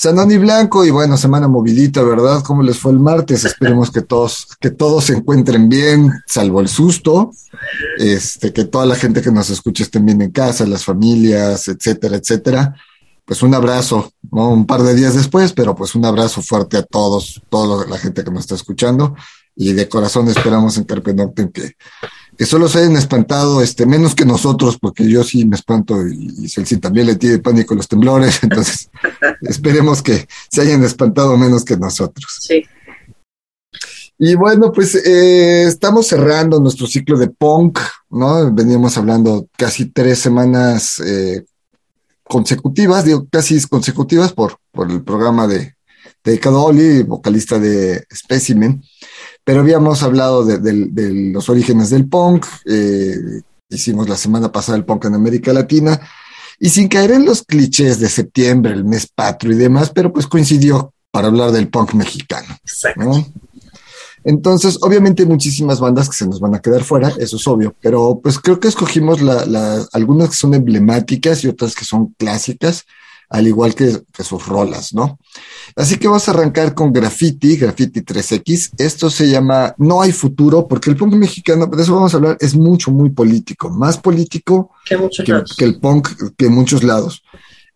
Sanoni Blanco y bueno, semana movilita, ¿verdad? ¿Cómo les fue el martes? Esperemos que todos, que todos se encuentren bien, salvo el susto. Este, que toda la gente que nos escucha estén bien en casa, las familias, etcétera, etcétera. Pues un abrazo. Un par de días después, pero pues un abrazo fuerte a todos, toda la gente que nos está escuchando. Y de corazón esperamos en Carpe que, que solo se hayan espantado, este, menos que nosotros, porque yo sí me espanto y, y Celsi también le tiene pánico los temblores, entonces esperemos que se hayan espantado menos que nosotros. Sí. Y bueno, pues eh, estamos cerrando nuestro ciclo de punk, ¿no? Veníamos hablando casi tres semanas eh, consecutivas, digo casi consecutivas por, por el programa de, de Cadoli, vocalista de Specimen pero habíamos hablado de, de, de los orígenes del punk, eh, hicimos la semana pasada el punk en América Latina, y sin caer en los clichés de septiembre, el mes patrio y demás, pero pues coincidió para hablar del punk mexicano. ¿no? Entonces, obviamente hay muchísimas bandas que se nos van a quedar fuera, eso es obvio, pero pues creo que escogimos la, la, algunas que son emblemáticas y otras que son clásicas, al igual que, que, sus rolas, ¿no? Así que vamos a arrancar con Graffiti, Graffiti 3X. Esto se llama No hay futuro, porque el punk mexicano, de eso vamos a hablar, es mucho, muy político, más político que, que, que el punk que en muchos lados.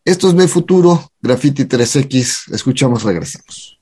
Esto es No hay futuro, Graffiti 3X. Escuchamos, regresamos.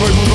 Over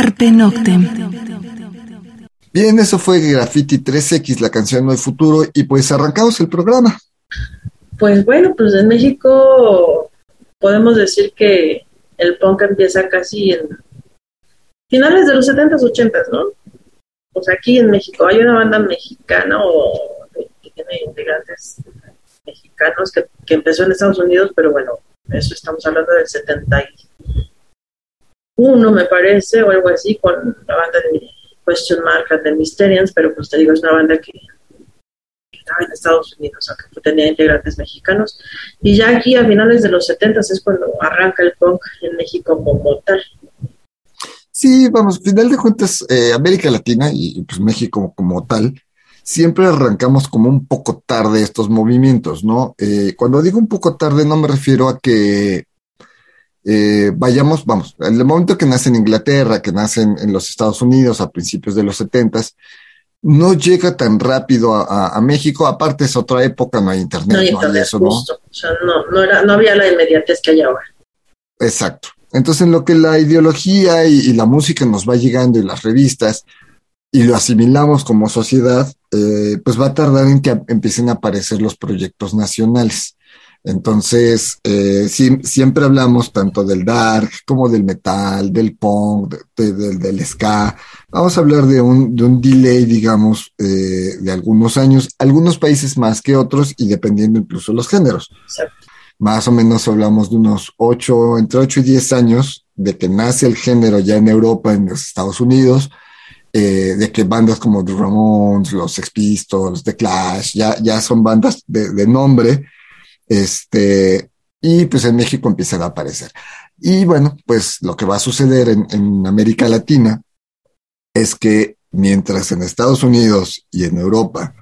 Carpe Noctem. Bien, eso fue Graffiti 3X, la canción No hay futuro, y pues arrancamos el programa. Pues bueno, pues en México podemos decir que el punk empieza casi en finales de los 70s, 80s, ¿no? Pues aquí en México hay una banda mexicana o que tiene integrantes mexicanos que, que empezó en Estados Unidos, pero bueno, eso estamos hablando del 71, me parece, o algo así, con la banda de Question Mark and the Mysterians, pero pues te digo, es una banda que, estaba en Estados Unidos, o que tenía integrantes mexicanos. Y ya aquí a finales de los 70 es cuando arranca el punk en México como tal. Sí, vamos, final de cuentas, eh, América Latina y pues México como tal, siempre arrancamos como un poco tarde estos movimientos, ¿no? Eh, cuando digo un poco tarde no me refiero a que eh, vayamos, vamos, en el momento que nace en Inglaterra, que nace en, los Estados Unidos a principios de los setentas, no llega tan rápido a, México, aparte es otra época, no hay internet, no, hay internet, eso, ¿no? O sea, no, no, era, no había la inmediatez que hay ahora. Exacto. Entonces, en lo que la ideología y, la música nos va llegando y las revistas, y lo asimilamos como sociedad, eh, pues va a tardar en que empiecen a aparecer los proyectos nacionales. Entonces, eh, siempre hablamos tanto del dark como del metal, del punk, del ska. Vamos a hablar de un, de un delay, digamos, eh, de algunos años, algunos países más que otros y dependiendo incluso los géneros. Más o menos hablamos de unos ocho, entre ocho y diez años de que nace el género ya en Europa, en los Estados Unidos, eh, de que bandas como The Ramones, los Sex Pistols, The Clash, ya, ya son bandas de, nombre, este, y pues en México empiezan a aparecer. Y bueno, pues lo que va a suceder en, en América Latina es que mientras en Estados Unidos y en Europa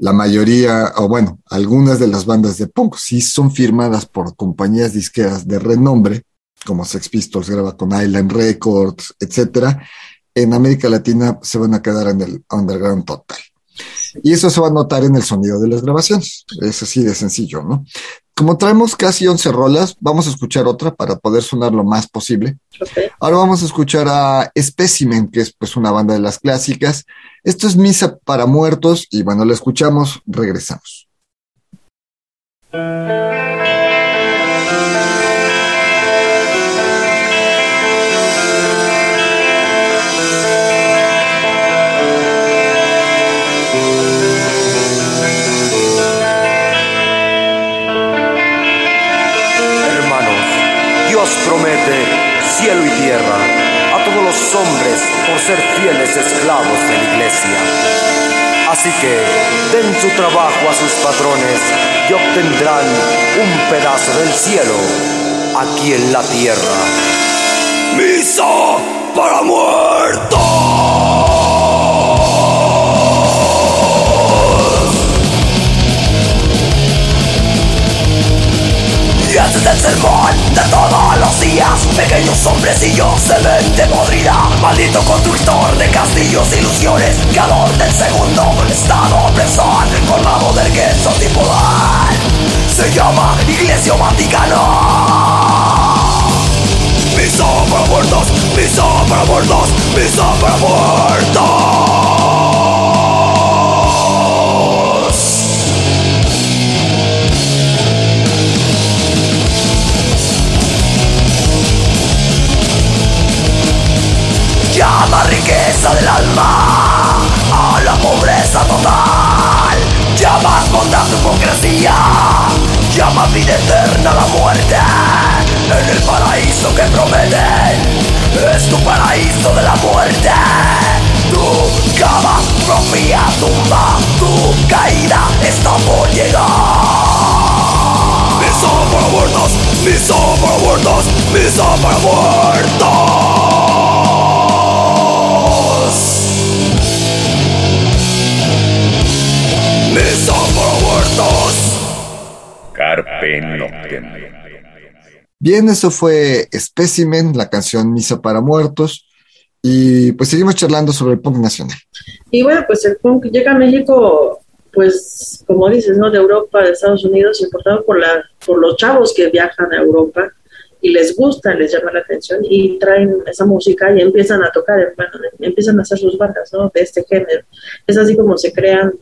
la mayoría, o bueno, algunas de las bandas de punk sí son firmadas por compañías disqueras de renombre, como Sex Pistols graba con Island Records, etcétera, en América Latina se van a quedar en el underground total. Y eso se va a notar en el sonido de las grabaciones. Es así de sencillo, ¿no? Como traemos casi 11 rolas, vamos a escuchar otra para poder sonar lo más posible. Ahora vamos a escuchar a Specimen, que es pues una banda de las clásicas. Esto es Misa para Muertos y bueno, la escuchamos, regresamos. Ser fieles esclavos de la iglesia. Así que den su trabajo a sus patrones y obtendrán un pedazo del cielo aquí en la tierra. Misa para muertos. Es el sermón de todos los días. Pequeños hombrecillos se ven de podrida. Maldito constructor de castillos ilusiones Creador del segundo estado opresor Colmado del queso sin poder. Se llama Iglesia Vaticano Misa para muertos, misa para muertos, misa para muertos Llama riqueza del alma a la pobreza total. Llama bondad tu hipocresía. Llama vida eterna la muerte. En el paraíso que prometen es tu paraíso de la muerte. Tu cama propia tumba, tu caída está por llegar. Misa para muertos, misa para muertos, misa para muertos. Carpe Bien, eso fue Specimen, la canción Misa para Muertos. Y pues seguimos charlando sobre el punk nacional. Y bueno, pues el punk llega a México, pues como dices, ¿no? De Europa, de Estados Unidos, importado por, la, por los chavos que viajan a Europa y les gusta, les llama la atención y traen esa música y empiezan a tocar, bueno, empiezan a hacer sus bandas, ¿no? De este género. Es así como se crean,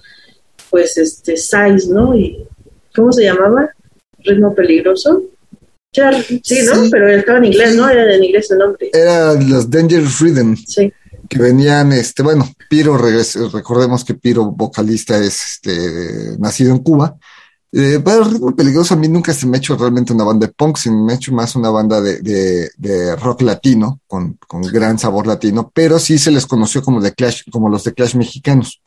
pues, este, size, ¿no? Y, ¿cómo se llamaba? Ritmo peligroso. Sí, ¿no? Pero estaba en inglés, ¿no? Era en inglés el nombre. Era los Danger Freedom. Sí. Que venían, este, bueno, Piro, recordemos que Piro, vocalista, es este, nacido en Cuba eh, pero Ritmo Peligroso a mí nunca se me ha hecho realmente una banda de punk, sino me ha hecho más una banda de, de, de rock latino, con, con, gran sabor latino, pero sí se les conoció como, de Clash, como los de Clash mexicanos.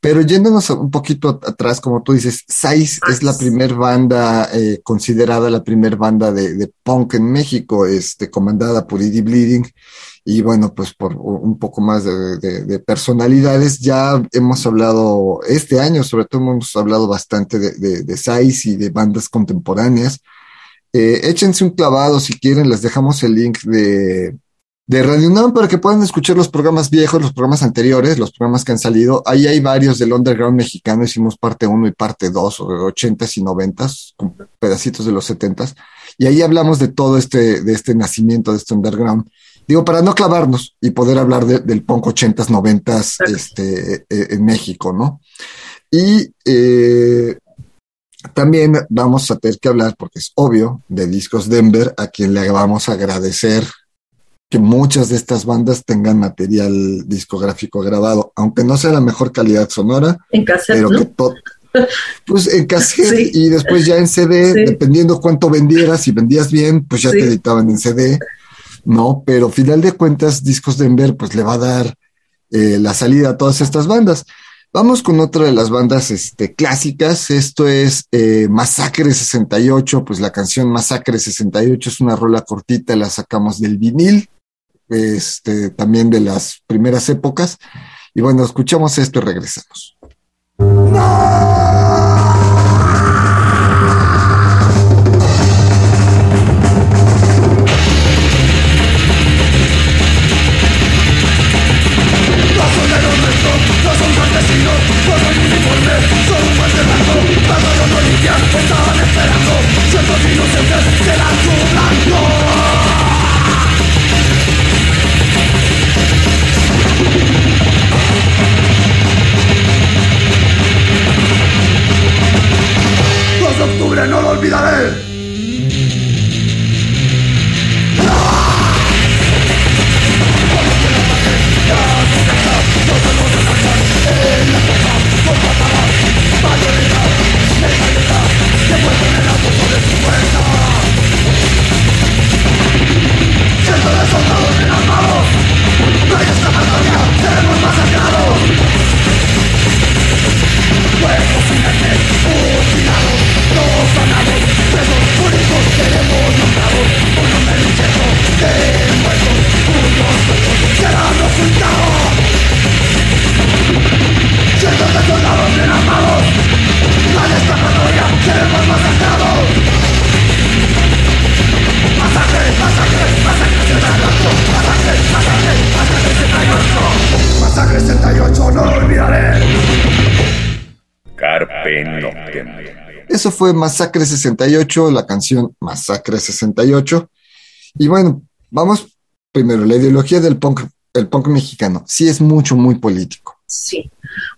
Pero yéndonos un poquito atrás, como tú dices, Size es la primer banda eh, considerada la primer banda de, de, punk en México, este, comandada por Eddie Bleeding y bueno, pues por un poco más de, personalidades, ya hemos hablado este año, sobre todo hemos hablado bastante de, de, y de bandas contemporáneas. Eh, échense un clavado si quieren, les dejamos el link de, de Radio UNAM para que puedan escuchar los programas viejos, los programas anteriores, los programas que han salido. Ahí hay varios del underground mexicano, hicimos parte 1 y parte 2, 80s y 90s, con pedacitos de los 70s. Y ahí hablamos de todo este, de este nacimiento de este underground. Digo, para no clavarnos y poder hablar del punk 80s, 90s este, eh, en México, ¿no? Y eh, también vamos a tener que hablar, porque es obvio, de Discos Denver, a quien le vamos a agradecer que muchas de estas bandas tengan material discográfico grabado, aunque no sea la mejor calidad sonora, en cassette, pero que pues en cassette y después ya en CD, dependiendo cuánto vendieras, si vendías bien, pues ya te editaban en CD. ¿no? Pero final de cuentas, Discos Denver pues le va a dar eh, la salida a todas estas bandas. Vamos con otra de las bandas este, clásicas. Esto es eh, Masacre 68. Pues la canción Masacre 68 es una rola cortita, la sacamos del vinil, este, también de las primeras épocas. Y bueno, escuchamos esto y regresamos. estaban Eso fue Masacre 68, la canción Masacre 68. Y bueno, vamos primero, la ideología del punk, el punk mexicano. Sí es mucho, muy político. Sí,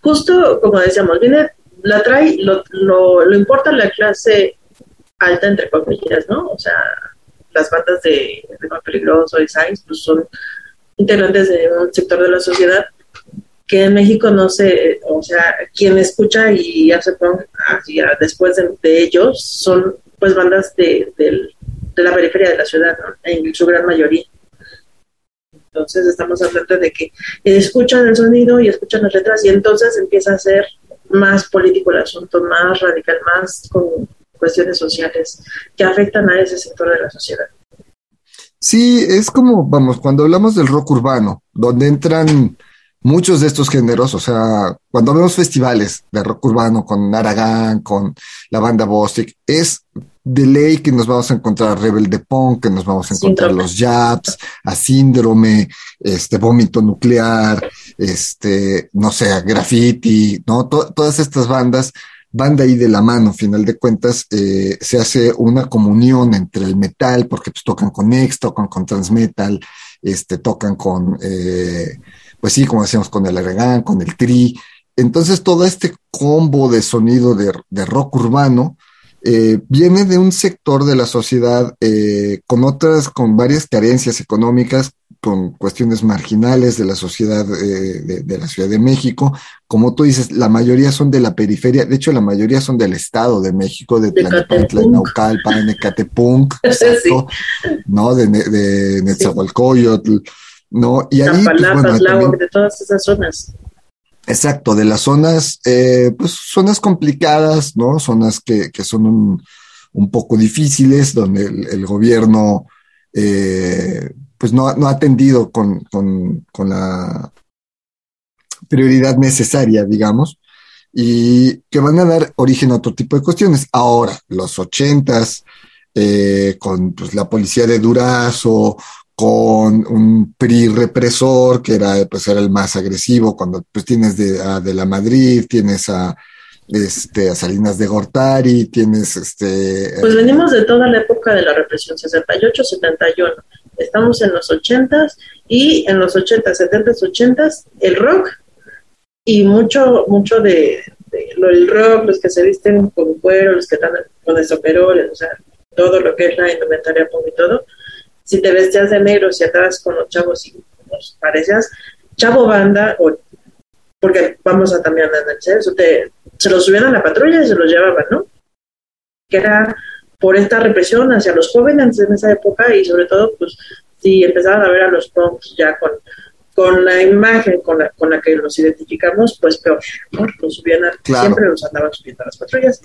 justo como decíamos, viene, la trae, lo, lo, lo importa la clase alta, entre comillas, ¿no? O sea, las bandas de Ritmo Peligroso y Science, pues son integrantes de un sector de la sociedad que en México no sé, o sea, quien escucha y hace punk después de, ellos son pues bandas de, la periferia de la ciudad, en su gran mayoría. Entonces estamos hablando de que escuchan el sonido y escuchan las letras y entonces empieza a ser más político el asunto, más radical, más con cuestiones sociales que afectan a ese sector de la sociedad. Sí, es como, vamos, cuando hablamos del rock urbano, donde entran muchos de estos géneros, o sea, cuando vemos festivales de rock urbano con Aragán, con la banda Bostic, es de ley que nos vamos a encontrar Rebel de Punk, que nos vamos a encontrar los Japs, a Síndrome, este, Vómito Nuclear, este, no sé, Graffiti, ¿no? todas estas bandas van de ahí de la mano, final de cuentas, eh, se hace una comunión entre el metal, porque pues tocan con Next, tocan con Transmetal, este, tocan con, eh, pues sí, como decíamos, con el Arregan, con el Tri. Entonces todo este combo de sonido de, de rock urbano, eh, viene de un sector de la sociedad eh, con otras, con varias carencias económicas, con cuestiones marginales de la sociedad eh, de, la Ciudad de México. Como tú dices, la mayoría son de la periferia, de hecho la mayoría son del Estado de México, de, de Tlanepantla, Naucalpan, de Catepunk, exacto, ¿no? De, de Netzahualcoyotl, ¿no? Y ahí, pues, bueno, de todas esas zonas. Exacto, de las zonas, eh, pues zonas complicadas, ¿no? Zonas que, que son un, un, poco difíciles, donde el, gobierno, eh, pues no, no, ha atendido con, con, con, la prioridad necesaria, digamos, y que van a dar origen a otro tipo de cuestiones. Ahora, los ochentas, eh, con pues, la policía de Durazo con un PRI represor, que era, pues, era el más agresivo, cuando pues, tienes de, a de la Madrid, tienes a, este, a Salinas de Gortari, tienes este... Pues venimos de toda la época de la represión, 68, 71. Estamos en los 80s y en los 80, 70, 80 el rock y mucho, mucho de, lo, el rock, los que se visten con cuero, los que están con esoperoles, o sea, todo lo que es la indumentaria y todo, si te vestías de negro, si atrás con los chavos y los parecías chavo banda, o, porque vamos a también analizar eso, te, se los subían a la patrulla y se los llevaban, ¿no? Que era por esta represión hacia los jóvenes en esa época y sobre todo, pues, si empezaban a ver a los punks ya con, con la imagen con la, con la que los identificamos, pues peor, ¿no? Los subían siempre los andaban subiendo a las patrullas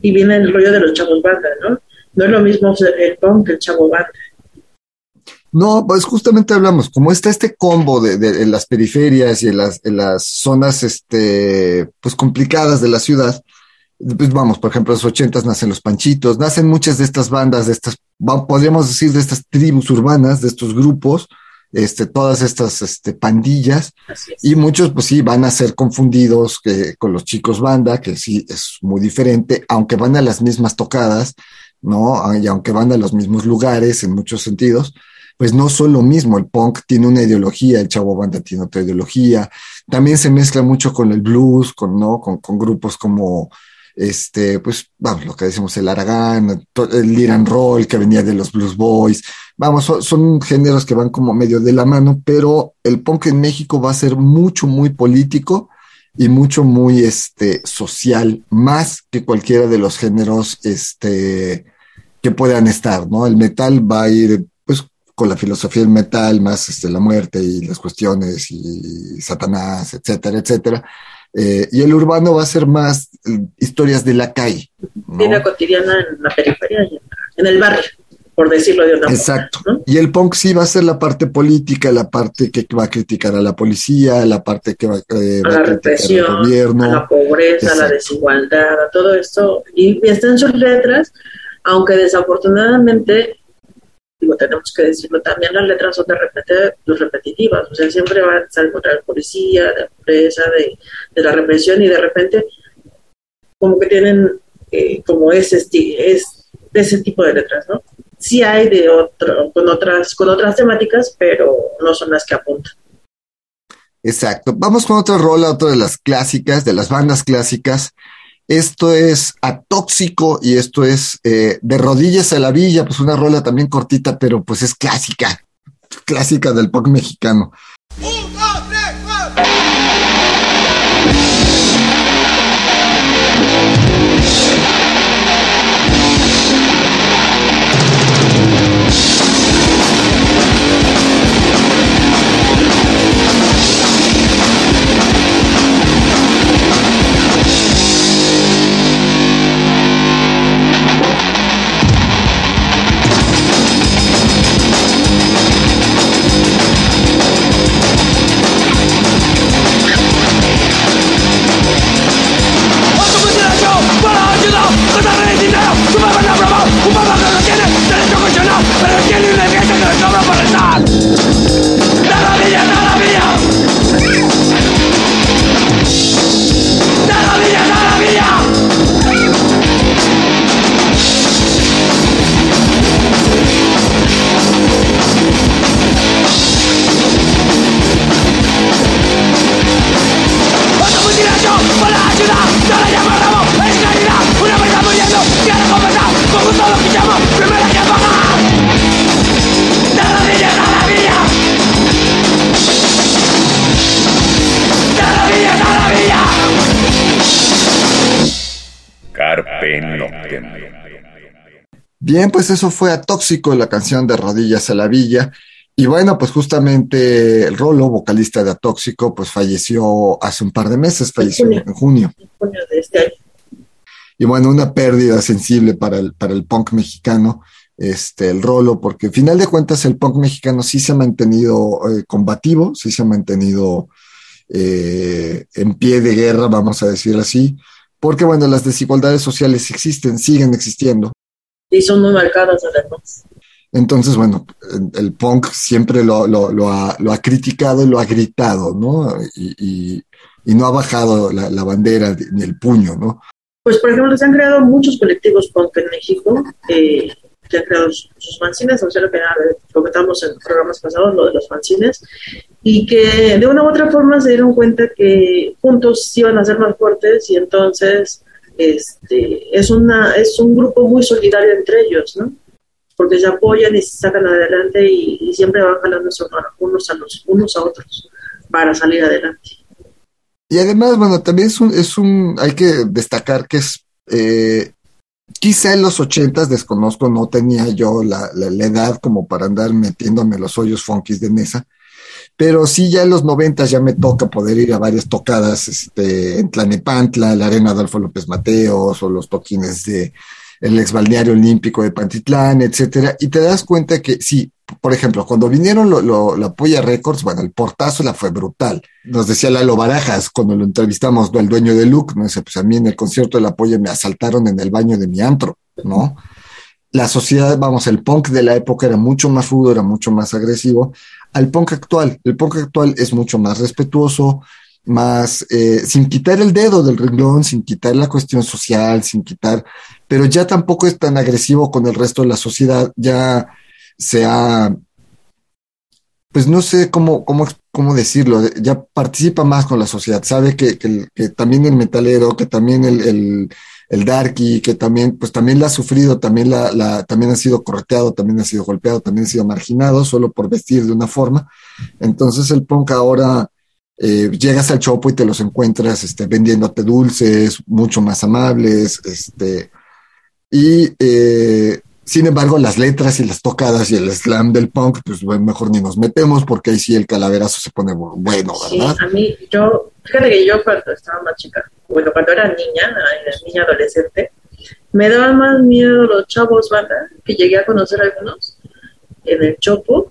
y viene el rollo de los chavos banda, ¿no? No es lo mismo el punk que el chavo banda. No, pues justamente hablamos, como está este combo de, las periferias y en las, las zonas este, pues complicadas de la ciudad, pues vamos, por ejemplo, en los ochentas nacen los panchitos, nacen muchas de estas bandas, de estas, podríamos decir, de estas tribus urbanas, de estos grupos, este, todas estas este, pandillas, y muchos, pues sí, van a ser confundidos que, con los chicos banda, que sí es muy diferente, aunque van a las mismas tocadas, ¿no? Y aunque van a los mismos lugares en muchos sentidos, pues no son lo mismo. El punk tiene una ideología, el chavo banda tiene otra ideología. También se mezcla mucho con el blues, con, ¿no? con, grupos como, este, pues, vamos, lo que decimos, el Aragán, el Iran Roll, que venía de los Blues Boys. Vamos, son, géneros que van como medio de la mano, pero el punk en México va a ser mucho, muy político y mucho, muy, este, social, más que cualquiera de los géneros, este, que puedan estar, ¿no? El metal va a ir con la filosofía del metal, más este, la muerte y las cuestiones y Satanás, etcétera, etcétera. Eh, y el urbano va a ser más eh, historias de la calle. Vida cotidiana en la periferia, en el barrio, por decirlo de una Exacto. Y el punk sí va a ser la parte política, la parte que va a criticar a la policía, la parte que va, eh, a, la represión, al gobierno. A la pobreza, a la desigualdad, a todo esto. Y, y está en sus letras, aunque desafortunadamente digo, tenemos que decirlo, también las letras son de repente pues, repetitivas, o sea, siempre van a estar contra la policía, de la pobreza, de, la represión y de repente como que tienen eh, como ese, es, ese tipo de letras, ¿no? Sí hay de otro, con otras, con otras temáticas, pero no son las que apuntan. Exacto. Vamos con otra rola, otra de las clásicas, de las bandas clásicas. Esto es Atóxico y esto es eh, De Rodillas a la Villa, pues una rola también cortita, pero pues es clásica, clásica del pop mexicano. en Bien, pues eso fue a Tóxico, la canción de Rodillas a la Villa. Y bueno, pues justamente el Rolo, vocalista de Atóxico, pues falleció hace un par de meses, falleció junio. en junio. En junio de este año. Y bueno, una pérdida sensible para el, para el punk mexicano, este, el Rolo, porque al final de cuentas el punk mexicano sí se ha mantenido eh, combativo, sí se ha mantenido eh, en pie de guerra, vamos a decir así, porque bueno, las desigualdades sociales existen, siguen existiendo. Y son muy marcadas además. Entonces, bueno, el, punk siempre lo, lo, lo, ha, lo, ha, criticado y lo ha gritado, ¿no? Y, y, y no ha bajado la, la bandera ni el puño, ¿no? Pues, por ejemplo, se han creado muchos colectivos punk en México, eh, que han creado sus, sus fanzines, o sea, lo que comentamos en programas pasados, lo de los fanzines, y que de una u otra forma se dieron cuenta que juntos iban a ser más fuertes y entonces este, es, una, es un grupo muy solidario entre ellos, ¿no? Porque se apoyan y se sacan adelante y, siempre van jalando unos a, los, unos a otros para salir adelante. Y además, bueno, también es un, es un hay que destacar que es, eh, quizá en los ochentas, desconozco, no tenía yo la, la, la, edad como para andar metiéndome los hoyos funkis de mesa, pero sí ya en los noventas ya me toca poder ir a varias tocadas, este, en Tlanepantla, la Arena Adolfo López Mateos, o los toquines de el ex balneario olímpico de Pantitlán, etcétera, y te das cuenta que sí, por ejemplo, cuando vinieron lo, la Polla Records, bueno, el portazo la fue brutal. Nos decía Lalo Barajas cuando lo entrevistamos, el dueño de Luke, no sé, pues a mí en el concierto de la Polla me asaltaron en el baño de mi antro, ¿no? La sociedad, vamos, el punk de la época era mucho más rudo, era mucho más agresivo, al punk actual. El punk actual es mucho más respetuoso, más, eh, sin quitar el dedo del renglón, sin quitar la cuestión social, sin quitar, pero ya tampoco es tan agresivo con el resto de la sociedad, ya se ha, pues no sé cómo, cómo, cómo decirlo, ya participa más con la sociedad, sabe que, que, también el metalero, que también el, el, darky, que también, pues también la ha sufrido, también la, también ha sido correteado, también ha sido golpeado, también ha sido marginado, solo por vestir de una forma. Entonces el punk ahora, eh, llegas al chopo y te los encuentras este, vendiéndote dulces, mucho más amables, este, y eh, sin embargo, las letras y las tocadas y el slam del punk, pues mejor ni nos metemos porque ahí sí el calaverazo se pone bueno, ¿verdad? Sí, a mí, yo, fíjate que yo cuando estaba más chica, bueno, cuando era niña, niña adolescente, me daban más miedo los chavos banda, que llegué a conocer algunos en el Chopo,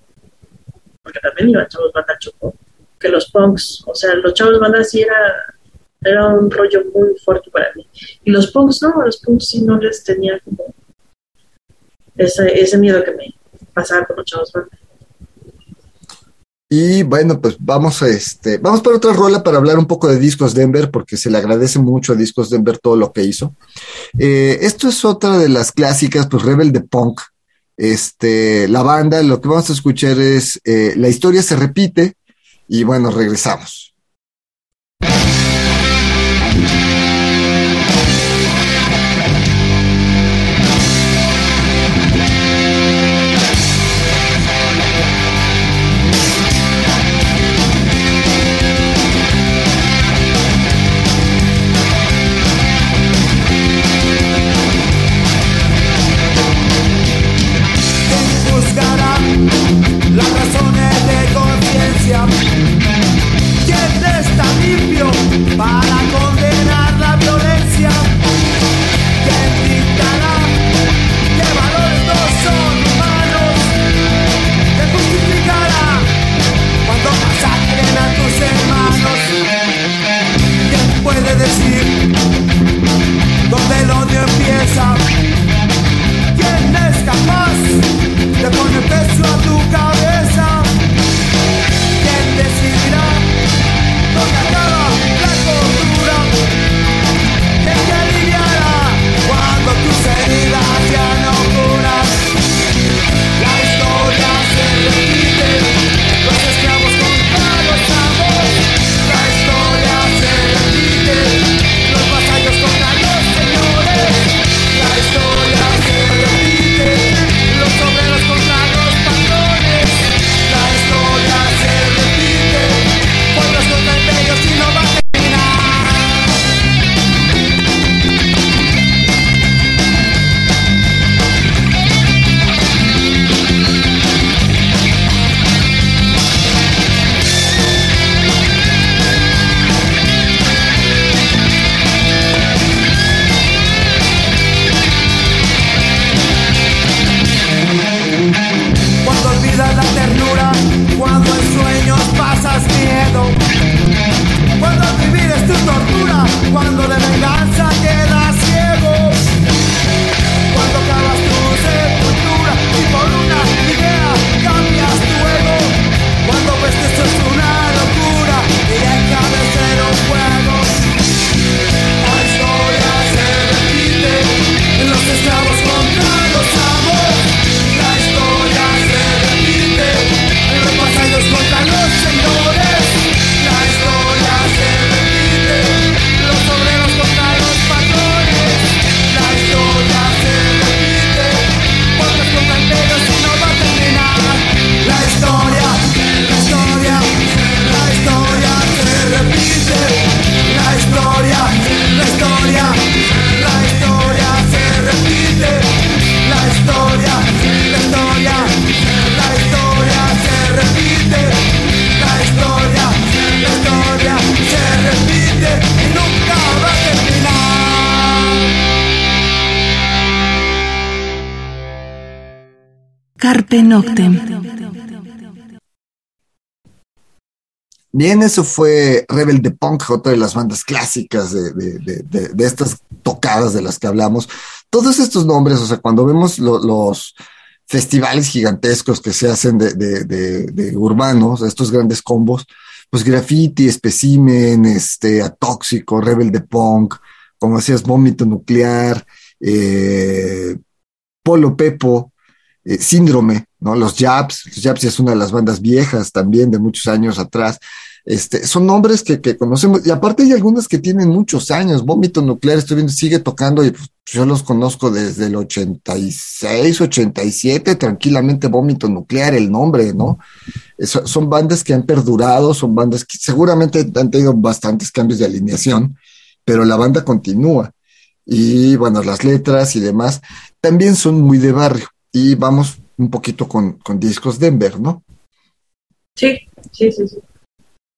porque también iban chavos banda al Chopo, que los punks, o sea, los chavos banda sí era, era un rollo muy fuerte para mí. Y los punks no, los punks sí no les tenía como ese, ese miedo que me pasaba con los chavos. Y bueno, pues vamos a este, vamos por otra rola para hablar un poco de Discos Denver, porque se le agradece mucho a Discos Denver todo lo que hizo. Eh, esto es otra de las clásicas, pues Rebel de Punk. Este, la banda, lo que vamos a escuchar es eh, La historia se repite, y bueno, regresamos. Noctem. Bien, eso fue Rebel de Punk, otra de las bandas clásicas de, de, de, estas tocadas de las que hablamos. Todos estos nombres, o sea, cuando vemos lo, los festivales gigantescos que se hacen de, urbanos, estos grandes combos, pues graffiti, especimen, este, atóxico, rebel de punk, como decías, vómito nuclear, eh, polo pepo, eh, síndrome, ¿no? Los Japs, los Japs es una de las bandas viejas también de muchos años atrás. Este, son nombres que, que, conocemos, y aparte hay algunas que tienen muchos años. Vómito Nuclear, estoy viendo, sigue tocando y pues, yo los conozco desde el 86, 87, tranquilamente Vómito Nuclear, el nombre, ¿no? son bandas que han perdurado, son bandas que seguramente han tenido bastantes cambios de alineación, pero la banda continúa. Y bueno, las letras y demás también son muy de barrio y vamos un poquito con, con Discos Denver, ¿no? Sí, sí, sí, sí.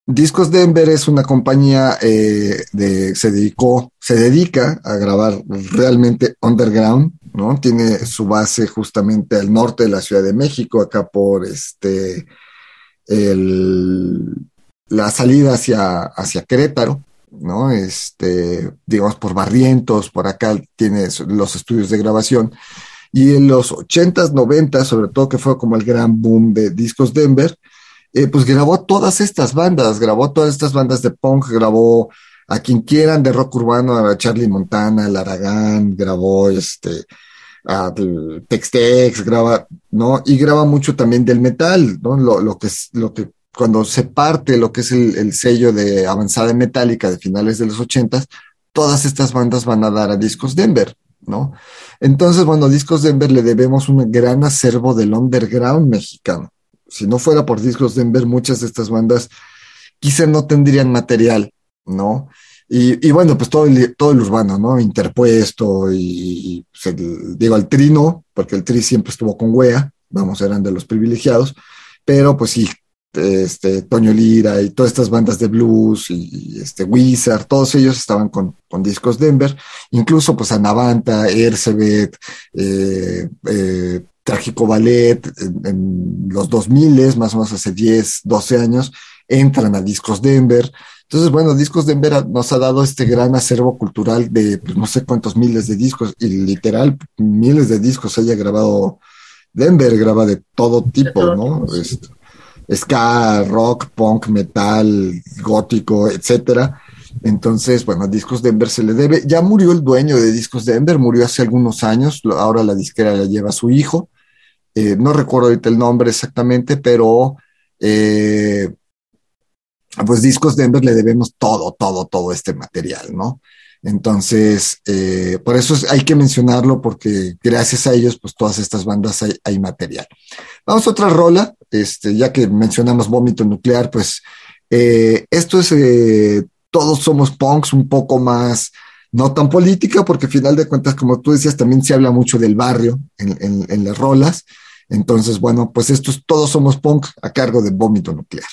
Discos Denver es una compañía eh, de, se dedicó, se dedica a grabar realmente underground, ¿no? Tiene su base justamente al norte de la Ciudad de México, acá por este, el, la salida hacia, hacia Querétaro, ¿no? Este, digamos por Barrientos, por acá tiene los estudios de grabación y en los 80s, 90 sobre todo que fue como el gran boom de Discos Denver, eh, pues grabó todas estas bandas, grabó todas estas bandas de punk, grabó a quien quieran de rock urbano, a Charlie Montana, el Aragán, grabó este, a Tex-Tex, graba, ¿no? Y graba mucho también del metal, ¿no? Lo, lo que es, lo que cuando se parte lo que es el, el sello de avanzada metálica de finales de los ochentas, todas estas bandas van a dar a Discos Denver, ¿no? Entonces, bueno, Discos Denver le debemos un gran acervo del underground mexicano. Si no fuera por Discos Denver, muchas de estas bandas quizá no tendrían material, ¿no? Y, bueno, pues todo el, todo el urbano, ¿no? Interpuesto y, pues, digo, al trino, porque el tri siempre estuvo con Wea, vamos, eran de los privilegiados, pero pues sí, este, Toño Lira y todas estas bandas de blues y, este Wizard, todos ellos estaban con, con, discos Denver, incluso pues Anavanta, Ercebet, eh, eh, Trágico Ballet, en, los 2000, más o menos hace 10, 12 años, entran a Discos Denver. Entonces, bueno, Discos Denver nos ha dado este gran acervo cultural de pues, no sé cuántos miles de discos, y literal, miles de discos haya grabado Denver, graba de todo tipo, ¿no? Este, ska, rock, punk, metal, gótico, etcétera. Entonces, bueno, a Discos Denver se le debe. Ya murió el dueño de Discos Denver, murió hace algunos años, ahora la disquera la lleva su hijo. Eh, no recuerdo ahorita el nombre exactamente, pero eh, pues Discos Denver le debemos todo, todo, todo este material, ¿no? Entonces, eh, por eso hay que mencionarlo porque gracias a ellos, pues todas estas bandas hay, material. Vamos a otra rola, este, ya que mencionamos vómito nuclear, pues eh, esto es eh, Todos somos punks, un poco más, no tan política, porque al final de cuentas, como tú decías, también se habla mucho del barrio en, en las rolas. Entonces, bueno, pues esto es Todos somos punk a cargo de vómito nuclear.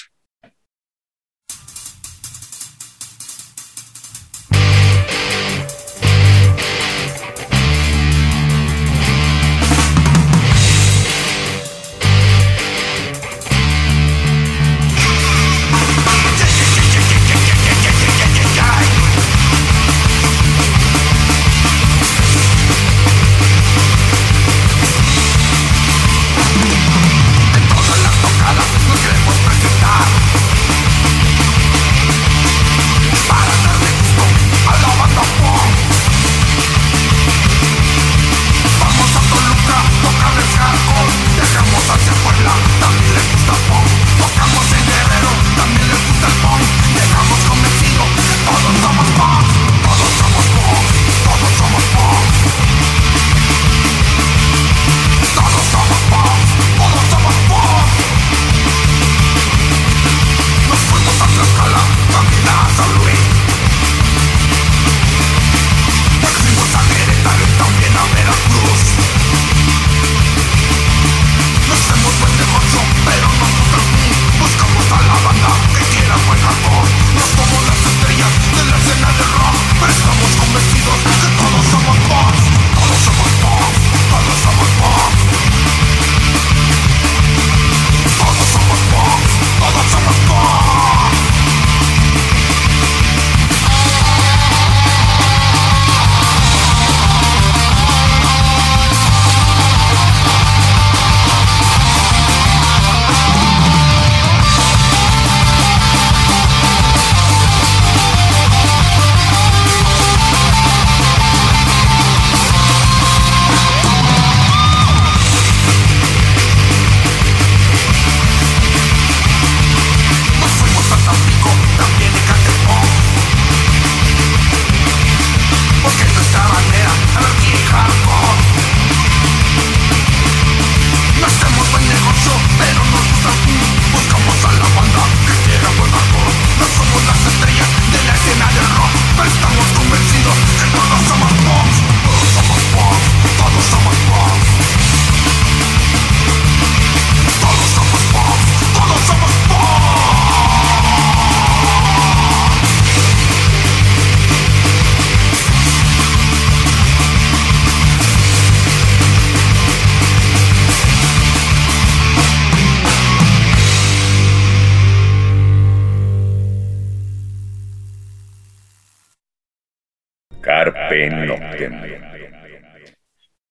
Carpe Noctem.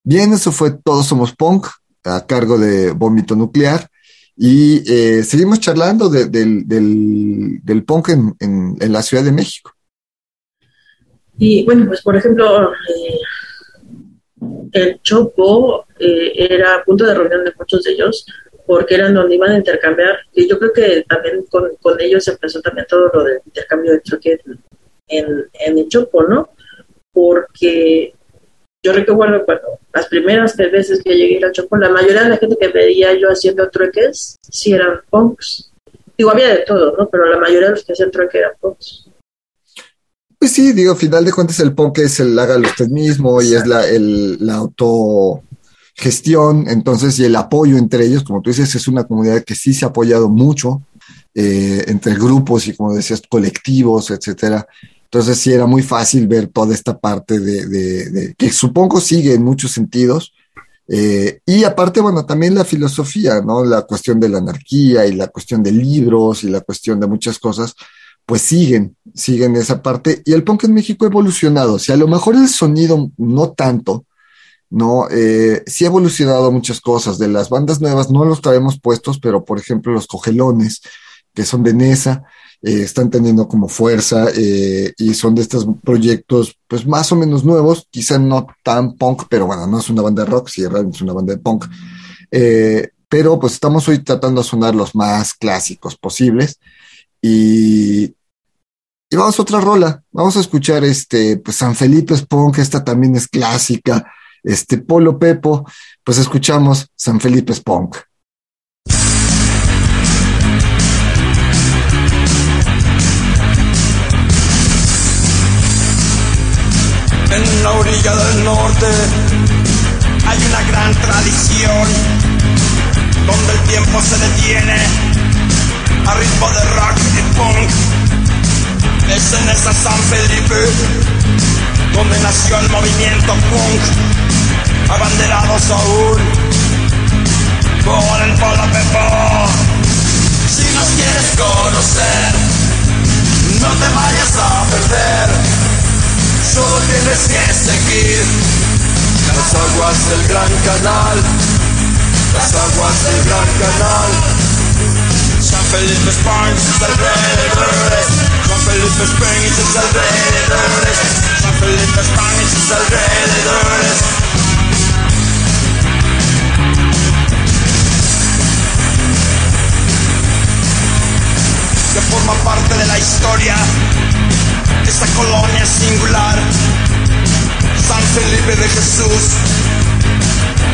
Bien, eso fue Todos Somos Punk, a cargo de Vómito Nuclear. Y eh, seguimos charlando de- del, del- del punk en, en- en la Ciudad de México. Y bueno, pues por ejemplo, eh, el Chopo eh, era punto de reunión de muchos de ellos porque eran donde iban a intercambiar. Y yo creo que también con, con ellos empezó también todo lo del intercambio de choque en, en, en el Chopo, ¿no? Porque yo recuerdo cuando las primeras veces que llegué al Chopo, la mayoría de la gente que veía yo haciendo trueques sí eran punks. Digo, había de todo, ¿no? Pero la mayoría de los que hacían trueque eran punks. Pues sí, digo, al final de cuentas el punk es el hágalo usted mismo y es la, el, la autogestión, entonces, y el apoyo entre ellos, como tú dices, es una comunidad que sí se ha apoyado mucho eh, entre grupos y, como decías, colectivos, etcétera. Entonces sí era muy fácil ver toda esta parte de, de- de- que supongo sigue en muchos sentidos. Eh, y aparte, bueno, también la filosofía, ¿no? La cuestión de la anarquía y la cuestión de libros y la cuestión de muchas cosas, pues siguen, siguen esa parte. Y el punk en México ha evolucionado. Si a lo mejor el sonido no tanto, ¿no? Eh, sí ha evolucionado muchas cosas. De las bandas nuevas no los traemos puestos, pero por ejemplo los cogelones, que son de Nesa, eh, están teniendo como fuerza eh, y son de estos proyectos pues más o menos nuevos, quizá no tan punk, pero bueno, no es una banda de rock, sí, realmente es una banda de punk. Eh, pero pues estamos hoy tratando de sonar los más clásicos posibles y, y vamos a otra rola, vamos a escuchar este, pues San Felipe punk, esta también es clásica, este Polo Pepo, pues escuchamos San Felipe punk. En la orilla del norte hay una gran tradición donde el tiempo se detiene a ritmo de rock y punk. Es en esa San Felipe donde nació el movimiento punk, abanderado Saúl por el Polo Pepo. Si nos quieres conocer, no te vayas a perder. Solo tienes que seguir las aguas del gran canal, las aguas del gran canal. San Felipe Spain y sus alrededores, San Felipe Spain y sus alrededores, San Felipe Spain y sus alrededores. Que forma parte de la historia esta colonia singular, San Felipe de Jesús,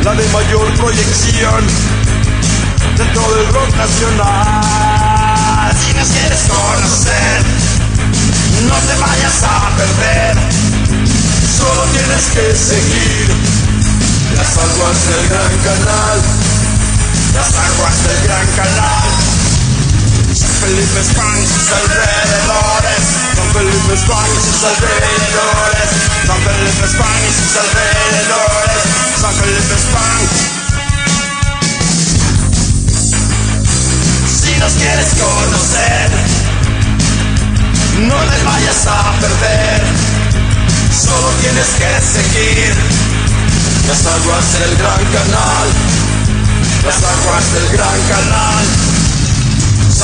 la de mayor proyección dentro del rock nacional. Si nos quieres conocer, no te vayas a perder, solo tienes que seguir las aguas del gran canal, las aguas del gran canal. Y sus alrededores, San Felipe España y sus alrededores, San Felipe España y sus alrededores, San Felipe España. Si nos quieres conocer, no te vayas a perder, solo tienes que seguir las aguas del gran canal, las aguas del gran canal.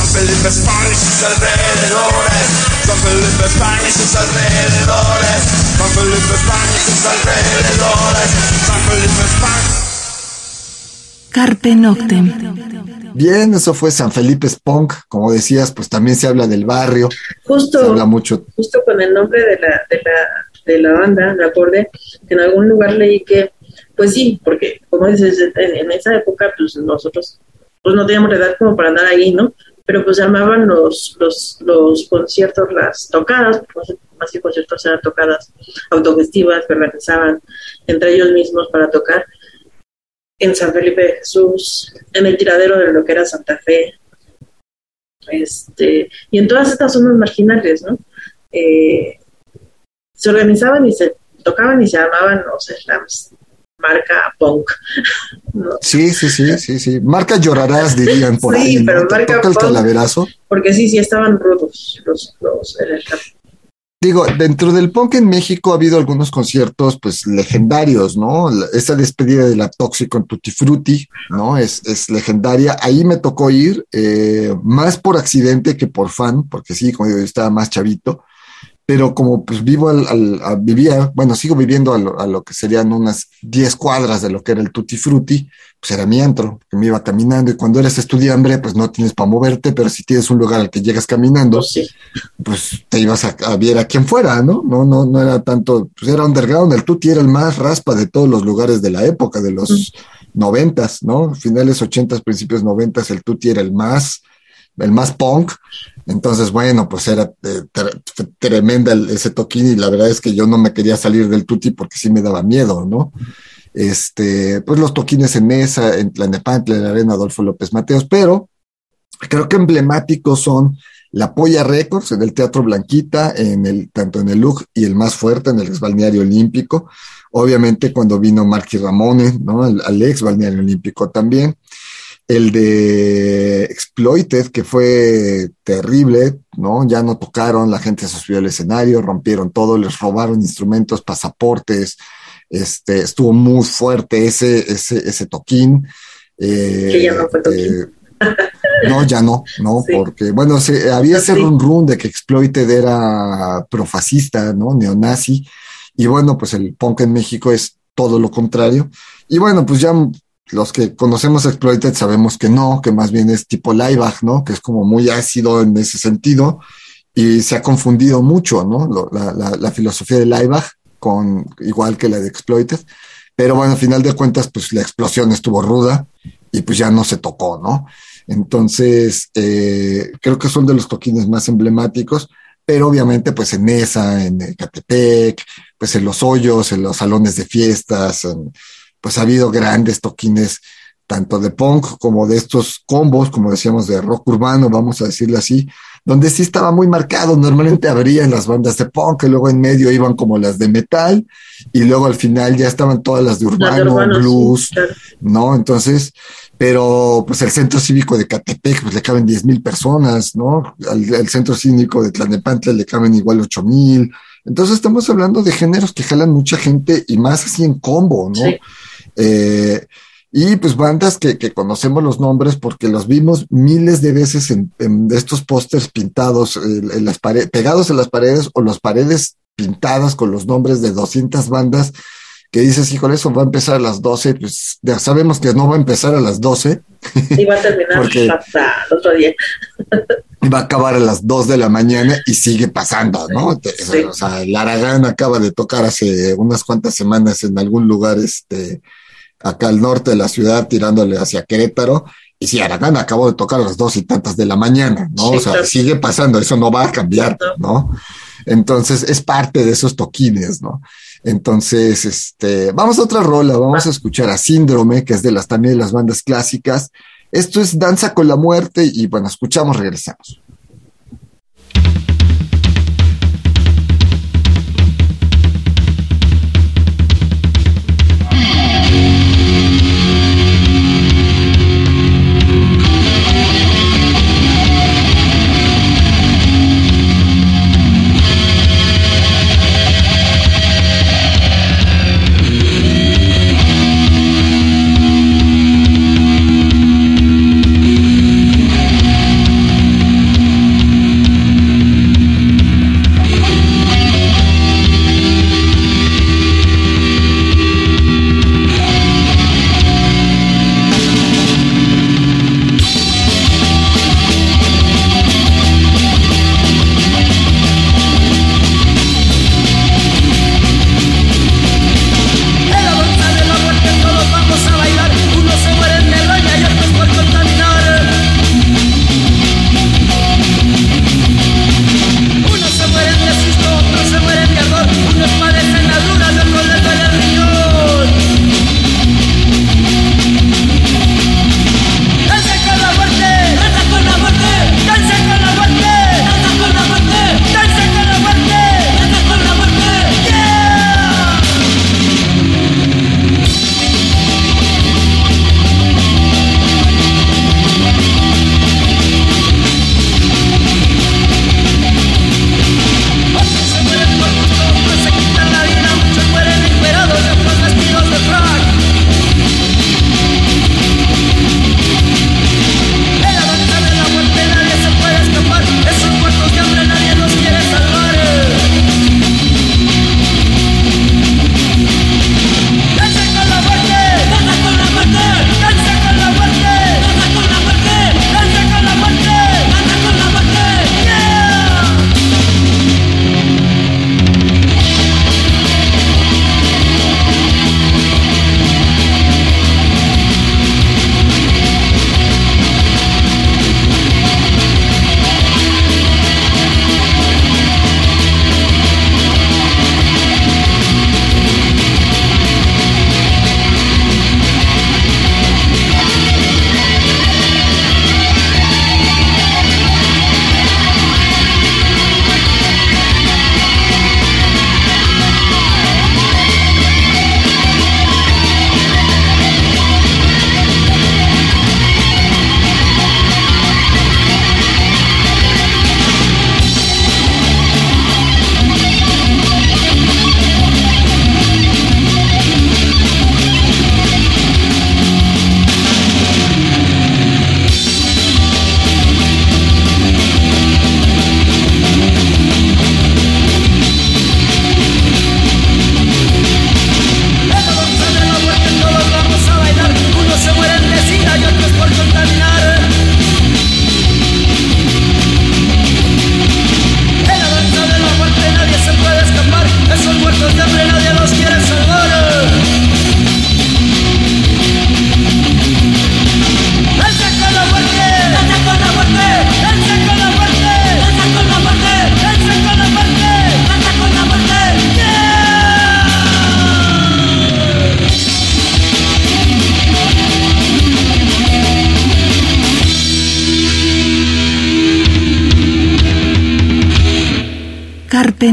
San Felipe España y sus alrededores, San Felipe España y sus alrededores, San Felipe España y sus alrededores, San Felipe España. Carpe Noctem. Bien, eso fue San Felipe es punk, como decías, pues también se habla del barrio, se Justo, habla mucho. justo con el nombre de la, de la, de la banda, me acordé que en algún lugar leí que, pues sí, porque como dices, en, en esa época, pues nosotros pues no teníamos la edad como para andar ahí, ¿no? Pero pues armaban los, los, los conciertos, las tocadas, pues, más que conciertos eran tocadas autogestivas que organizaban entre ellos mismos para tocar en San Felipe de Jesús, en el tiradero de lo que era Santa Fe, este, y en todas estas zonas marginales, ¿no? Eh, se organizaban y se tocaban y se armaban los slams, marca punk. ¿no? Sí, sí, sí, sí, sí. Marca llorarás, dirían por Sí, ahí. ¿no? pero marca toca el punk. calaverazo. Porque sí, sí estaban rudos los, los el slam. digo, dentro del punk en México ha habido algunos conciertos, pues, legendarios, ¿no? Esa despedida de la Tóxico en Tutti Frutti, ¿no? Es, es legendaria. Ahí me tocó ir, eh, más por accidente que por fan, porque sí, como digo, yo estaba más chavito pero como pues vivo al, al vivía, bueno, sigo viviendo a lo, a lo, que serían unas 10 cuadras de lo que era el Tutti Frutti, pues era mi antro, que me iba caminando y cuando eres estudiante, pues no tienes para moverte, pero si tienes un lugar al que llegas caminando, Pues sí. pues te ibas a, a ver a quien fuera, ¿no? No, no, no era tanto, pues era underground, el Tutti era el más raspa de todos los lugares de la época, de los noventas, ¿no? Finales ochentas, principios noventas, el Tutti era el más, el más punk, entonces, bueno, pues era eh, tre- tremenda ese toquín y la verdad es que yo no me quería salir del tutti porque sí me daba miedo, ¿no? Este, pues los toquines en mesa, en Tlanepantla, en la Arena Adolfo López Mateos, pero creo que emblemáticos son la Polla Records en el Teatro Blanquita, en el, tanto en el LUG y el más fuerte en el ex balneario olímpico. Obviamente cuando vino Marky Ramone, ¿no? Al, al ex balneario olímpico también el de Exploited, que fue terrible, ¿no? Ya no tocaron, la gente se subió al escenario, rompieron todo, les robaron instrumentos, pasaportes, este, estuvo muy fuerte ese, ese, ese toquín. Eh, Que ya no fue toquín. eh, no, ya no, no, Sí. porque, bueno, se, había ese Sí. run run de que Exploited era profascista, ¿no? Neonazi. Y bueno, pues el punk en México es todo lo contrario. Y bueno, pues ya los que conocemos Exploited sabemos que no, que más bien es tipo Laibach, ¿no? Que es como muy ácido en ese sentido y se ha confundido mucho, ¿no? La, la- la filosofía de Laibach con igual que la de Exploited. Pero bueno, al final de cuentas, pues la explosión estuvo ruda y pues ya no se tocó, ¿no? Entonces, eh, creo que son de los toquines más emblemáticos, pero obviamente pues en esa, en Ecatepec, pues en los hoyos, en los salones de fiestas, en- pues ha habido grandes toquines, tanto de punk como de estos combos, como decíamos, de rock urbano, vamos a decirlo así, donde sí estaba muy marcado. Normalmente abrían las bandas de punk, y luego en medio iban como las de metal, y luego al final ya estaban todas las de urbano, de urbano, sí, blues, claro. ¿no? Entonces, pero pues el centro cívico de Catepec, pues le caben 10 mil personas, ¿no? Al, al centro cívico de Tlanepantla le caben igual 8 mil. Entonces estamos hablando de géneros que jalan mucha gente y más así en combo, ¿no? Sí. Eh, y pues bandas que, que conocemos los nombres porque los vimos miles de veces en, en estos pósters pintados en, en las paredes, pegados en las paredes o las paredes pintadas con los nombres de 200 bandas que dices, híjole, eso va a empezar a las 12, pues ya sabemos que no va a empezar a las 12 Y va a terminar hasta el otro día. y va a acabar a las 2 de la mañana y sigue pasando, ¿no? Sí. O sea, el Aragán acaba de tocar hace unas cuantas semanas en algún lugar, este, acá al norte de la ciudad, tirándole hacia Querétaro. Y sí, Aragán acabó de tocar a las dos y tantas de la mañana, ¿no? O sea, sigue pasando, eso no va a cambiar, ¿no? Entonces, es parte de esos toquines, ¿no? Entonces, este, vamos a otra rola, vamos a escuchar a Síndrome, que es de las también de las bandas clásicas. Esto es Danza con la Muerte y bueno, escuchamos, regresamos.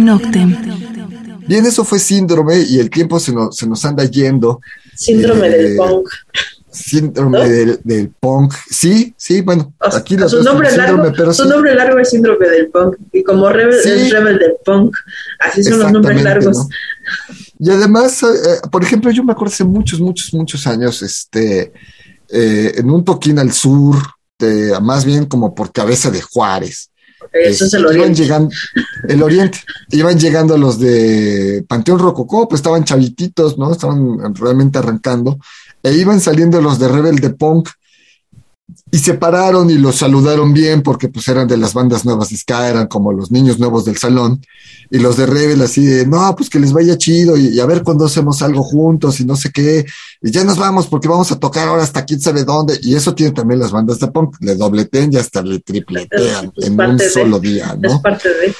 Noctem. Bien, eso fue síndrome y el tiempo se nos, se nos anda yendo. Síndrome Eh, del punk. Síndrome ¿No? del, del punk. Sí, sí, bueno, O sea, aquí su, nombre síndrome, largo, pero su sí. nombre largo es síndrome del punk. Y como rebel, Sí. es rebel del punk. Así son los nombres largos. ¿no? Y además, eh, eh, por ejemplo, yo me acuerdo hace muchos, muchos, muchos años, este, eh, en un toquín al sur, de- más bien como por cabeza de Juárez. Eso es el Iban oriente. llegando, el oriente, iban llegando los de Panteón Rococó, pues estaban chavititos, ¿no? Estaban realmente arrancando, e iban saliendo los de Rebel de Punk, y se pararon y los saludaron bien porque pues eran de las bandas nuevas ska, eran como los niños nuevos del salón y los de Rebel así de, no, pues que les vaya chido y, y a ver cuándo hacemos algo juntos y no sé qué, y ya nos vamos porque vamos a tocar ahora hasta quién sabe dónde y eso tiene también las bandas de punk, le dobletean y hasta le tripletean Es en un de- solo día, Es ¿no? parte de.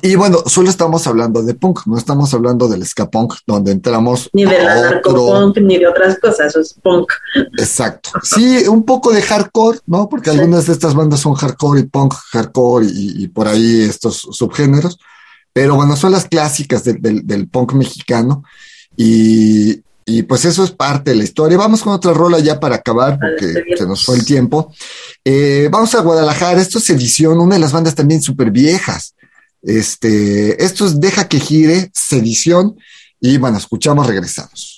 Y bueno, solo estamos hablando de punk, no estamos hablando del ska punk donde entramos Ni de la a otro- narcopunk, ni de otras cosas. Es punk. Exacto. Sí, un poco de hardcore, ¿no? Porque Sí. algunas de estas bandas son hardcore y punk, hardcore y, y por ahí estos subgéneros. Pero bueno, son las clásicas del, del- del punk mexicano. Y, y pues eso es parte de la historia. Vamos con otra rola ya para acabar, porque se nos fue el tiempo. Eh, vamos a Guadalajara. Esto es Sedición, una de las bandas también súper viejas. Este, esto es Deja que gire, Sedición. Y bueno, escuchamos, regresamos.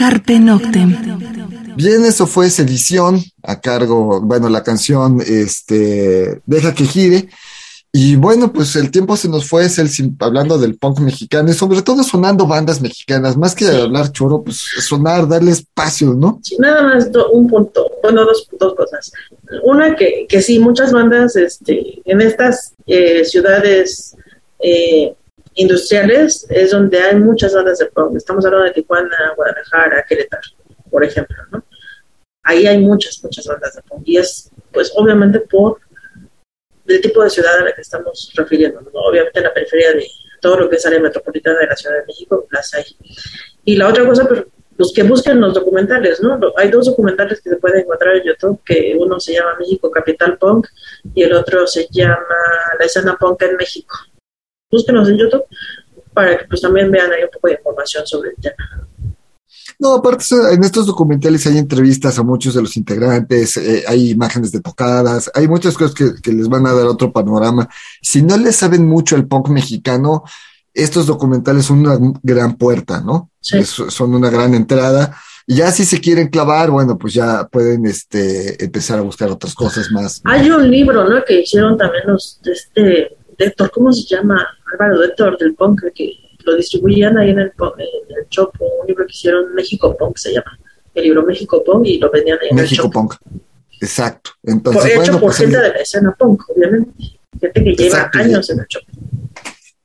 Carpe Noctem. Bien, eso fue Sedición a cargo, bueno, la canción este, Deja que gire. Y bueno, pues el tiempo se nos fue, es el, hablando del punk mexicano y sobre todo sonando bandas mexicanas, más que Sí. hablar choro, pues sonar, darle espacio, ¿no? Sí, nada más un punto, bueno, dos, dos cosas. Una que, que sí, muchas bandas este, en estas eh, ciudades eh, industriales es donde hay muchas bandas de punk. Estamos hablando de Tijuana, Guadalajara, Querétaro, por ejemplo, ¿no? Ahí hay muchas, muchas bandas de punk y es, pues, obviamente por el tipo de ciudad a la que estamos refiriendo. Obviamente en la periferia de todo lo que es área metropolitana de la Ciudad de México, las hay. Y la otra cosa, pues, pues que busquen los documentales, ¿no? Hay dos documentales que se pueden encontrar en YouTube, que uno se llama México Capital Punk y el otro se llama La escena punk en México. Búsquenos en YouTube. para que pues también vean ahí un poco de información sobre el tema. No, aparte en estos documentales hay entrevistas a muchos de los integrantes, eh, hay imágenes de tocadas, hay muchas cosas que, que, les van a dar otro panorama. Si no les saben mucho el punk mexicano, estos documentales son una gran puerta, ¿no? Sí. Es- son una gran entrada. Y ya si se quieren clavar, bueno, pues ya pueden este, empezar a buscar otras cosas más. Hay un libro, ¿no? Que hicieron también los de este de Héctor, ¿cómo se llama? Álvaro de Héctor del Punk, que lo distribuían ahí en el, en el Chopo, un libro que hicieron México Punk se llama, el libro México Punk y lo vendían ahí en México el. Punk. Exacto. Por- Entonces, hecho bueno, por pues gente de la escena punk, obviamente. Gente que lleva Exacto, años sí. en el Chopo.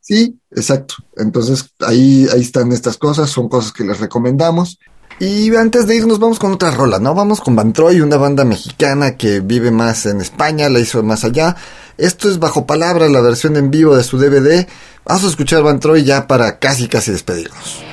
Sí, exacto. Entonces ahí, ahí están estas cosas, son cosas que les recomendamos. Y antes de irnos vamos con otra rola, ¿no? Vamos con Van Troy, una banda mexicana que vive más en España, la hizo más allá. Esto es bajo palabra, la versión en vivo de su DVD. Vamos a escuchar Van Troy ya para casi casi despedirnos.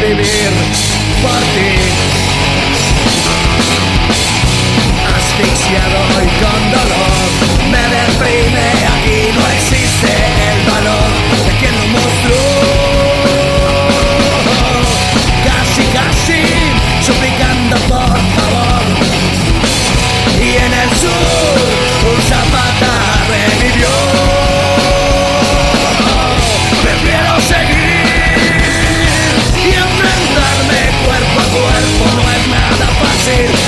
Vivir por ti. Asfixiado y con nada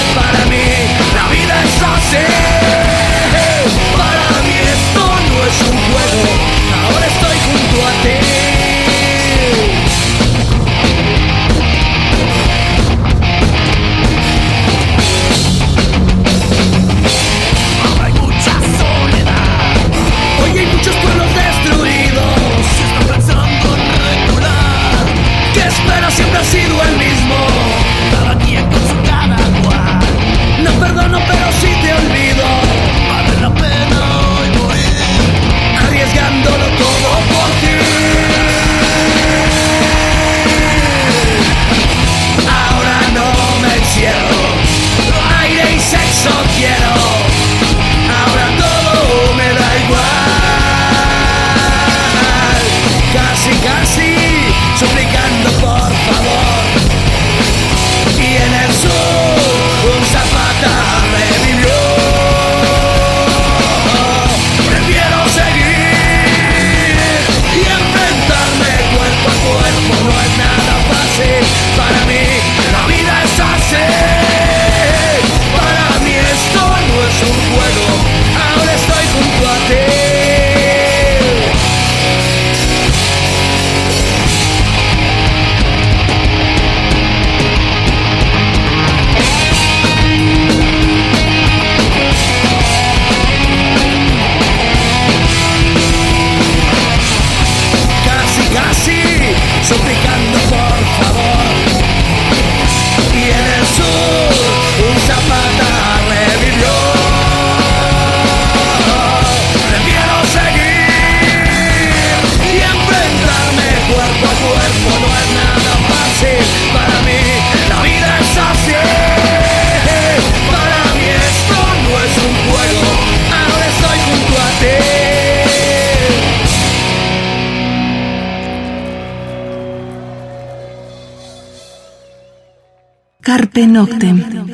Noctem.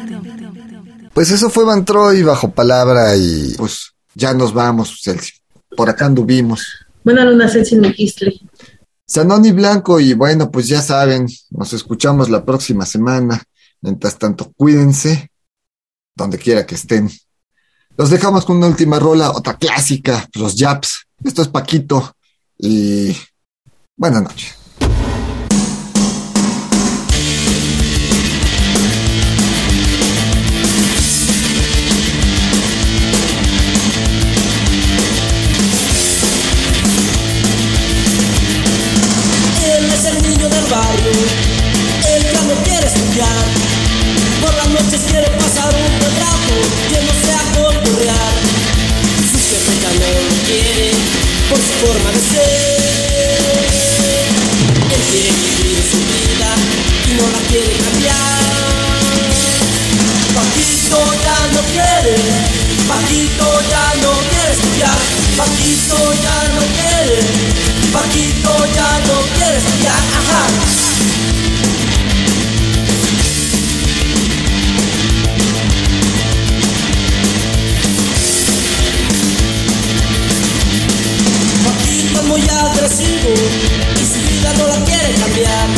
Pues eso fue Van Troy bajo palabra y pues ya nos vamos, Celsi. Por acá anduvimos. Buena luna, Celsi Miquistli. Sanoni Blanco y bueno, pues ya saben, nos escuchamos la próxima semana. Mientras tanto, cuídense donde quiera que estén. Los dejamos con una última rola, otra clásica, los Japs. Esto es Paquito y buenas noches. Cambiar.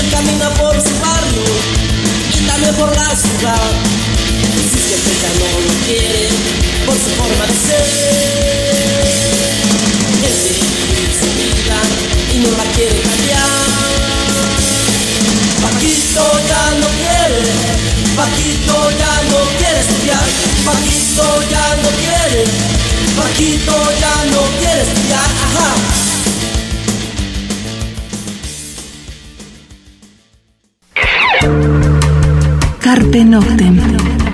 Él camina por su barrio y también por la ciudad. Su gente ya no lo quiere por su forma de ser. Él quiere vivir su vida y no la quiere cambiar. Paquito ya no quiere, Paquito ya no quiere estudiar, Paquito ya no quiere, Paquito ya no quiere estudiar, ajá. Carpe Noctem.